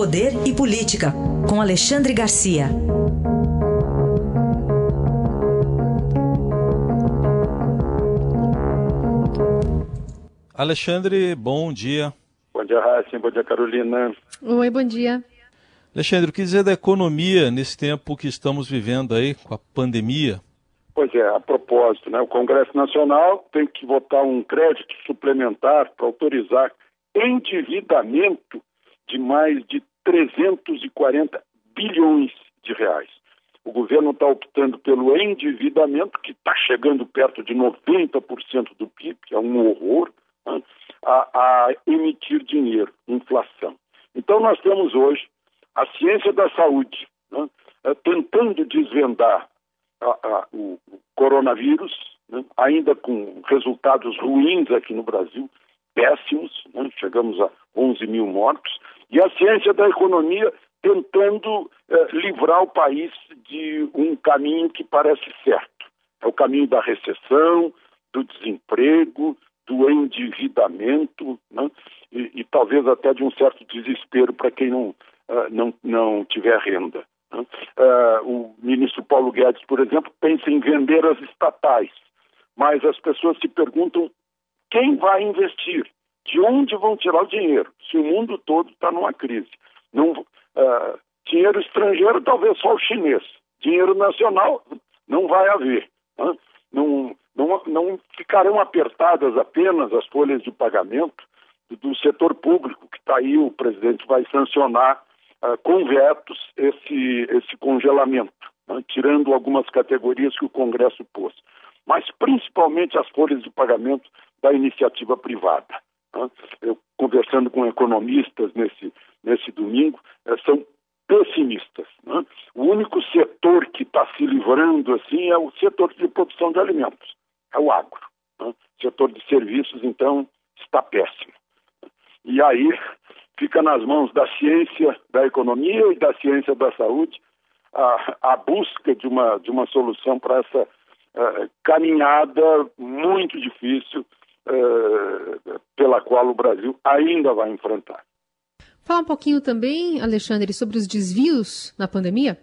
Poder e Política, com Alexandre Garcia. Alexandre, bom dia. Bom dia, Raíssa. Bom dia, Carolina. Oi, bom dia. Alexandre, o que dizer da economia nesse tempo que estamos vivendo aí com a pandemia? Pois é, a propósito, né, o Congresso Nacional tem que votar um crédito suplementar para autorizar endividamento de mais de 340 bilhões de reais. O governo está optando pelo endividamento, que está chegando perto de 90% do PIB, é um horror, né, a, a emitir dinheiro, inflação. Então, nós temos hoje a ciência da saúde né, tentando desvendar a, a, o, o, coronavírus, né, ainda com resultados ruins aqui no Brasil, péssimos, né, chegamos a 11 mil mortos, e a ciência da economia tentando eh, livrar o país de um caminho que parece certo. É o caminho da recessão, do desemprego, do endividamento, né, e, e, talvez até de um certo desespero para quem não, uh, não, não tiver renda. Uh, o ministro Paulo Guedes, por exemplo, pensa em vender as estatais, mas as pessoas se perguntam quem vai investir, de onde vão tirar o dinheiro, se o mundo todo está numa crise. Não, uh, dinheiro estrangeiro, talvez só o chinês. Dinheiro nacional, não vai haver. Né? Não, não, não ficarão apertadas apenas as folhas de pagamento do setor público, que está aí, o presidente vai sancionar uh, com vetos esse, esse congelamento, né, tirando algumas categorias que o Congresso pôs. Mas principalmente as folhas de pagamento da iniciativa privada. Né. Eu, conversando com economistas nesse, nesse domingo, eh, são pessimistas. Né? O único setor que está se livrando assim é o setor de produção de alimentos, é o agro. Né? O setor de serviços, então, está péssimo. E aí fica nas mãos da ciência da economia e da ciência da saúde a, a busca de uma, de uma solução para essa uh, caminhada muito difícil uh, pela qual o Brasil ainda vai enfrentar. Fala um pouquinho também, Alexandre, sobre os desvios na pandemia?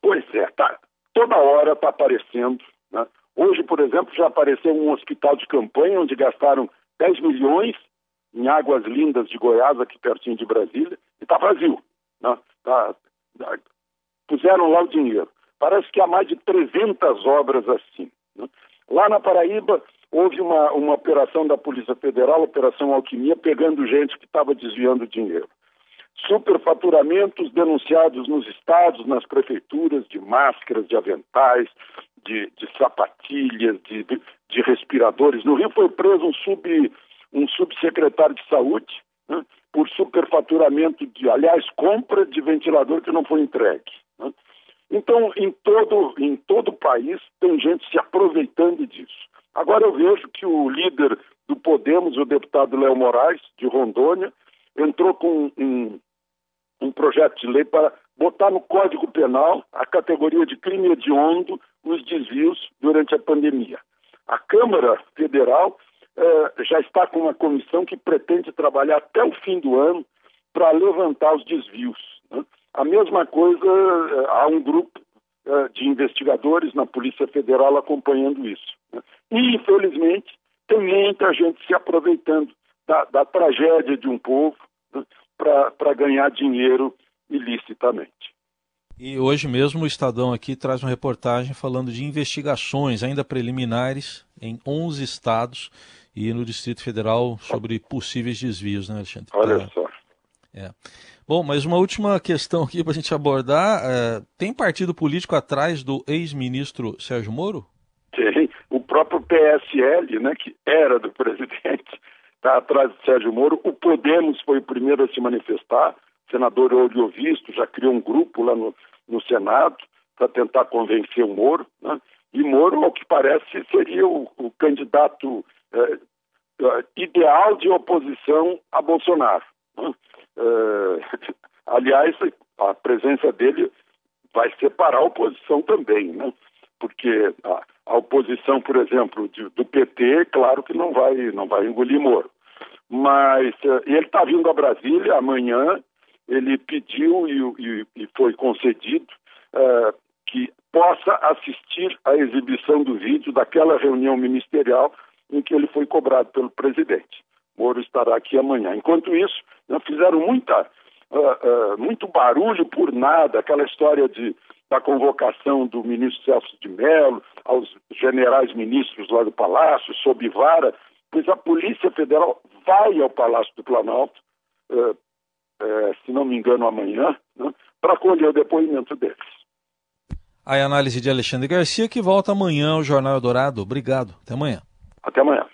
Pois é, tá, toda hora está aparecendo. Né? Hoje, por exemplo, já apareceu um hospital de campanha onde gastaram 10 milhões em Águas Lindas de Goiás, aqui pertinho de Brasília, e está vazio. Né? Tá, tá, puseram lá o dinheiro. Parece que há mais de 300 obras assim. Né? Lá na Paraíba, houve uma, uma operação da Polícia Federal, Operação Alquimia, pegando gente que estava desviando dinheiro. Superfaturamentos denunciados nos estados, nas prefeituras, de máscaras, de aventais, de, de sapatilhas, de, de, respiradores. No Rio foi preso um sub um subsecretário de saúde né, por superfaturamento de, aliás, compra de ventilador que não foi entregue. Né. Então, em todo, em todo o país, tem gente se aproveitando disso. Agora eu vejo que o líder do Podemos, o deputado Léo Moraes, de Rondônia, entrou com um, um projeto de lei para botar no Código Penal a categoria de crime hediondo os desvios durante a pandemia. A Câmara Federal eh, já está com uma comissão que pretende trabalhar até o fim do ano para levantar os desvios. Né? A mesma coisa, eh, há um grupo eh, de investigadores na Polícia Federal acompanhando isso. Né? E, infelizmente, tem muita gente se aproveitando da, da tragédia de um povo para ganhar dinheiro ilicitamente. E hoje mesmo o Estadão aqui traz uma reportagem falando de investigações ainda preliminares em 11 estados e no Distrito Federal sobre possíveis desvios, né, Alexandre? Olha tá. só. É. Bom, mas uma última questão aqui para a gente abordar. É, tem partido político atrás do ex-ministro Sérgio Moro? Tem. Próprio PSL, né, que era do presidente, está atrás do Sérgio Moro. O Podemos foi o primeiro a se manifestar. O senador Oliovisto já criou um grupo lá no, no Senado para tentar convencer o Moro. Né? E Moro, ao que parece, seria o, o candidato é, é, ideal de oposição a Bolsonaro. Né? É, aliás, a presença dele vai separar a oposição também, né? porque a, a oposição, por exemplo, de, do PT, claro que não vai, não vai engolir Moro. Mas ele está vindo a Brasília amanhã ele pediu e, e, e foi concedido uh, que possa assistir à exibição do vídeo daquela reunião ministerial em que ele foi cobrado pelo presidente. Moro estará aqui amanhã. Enquanto isso, fizeram muita, uh, uh, muito barulho por nada, aquela história de, da convocação do ministro Celso de Mello aos generais ministros lá do Palácio, sob vara, pois a Polícia Federal vai ao Palácio do Planalto, uh, se não me engano, amanhã, né, para colher o depoimento deles. A análise de Alexandre Garcia, que volta amanhã ao Jornal Eldorado. Obrigado. Até amanhã. Até amanhã.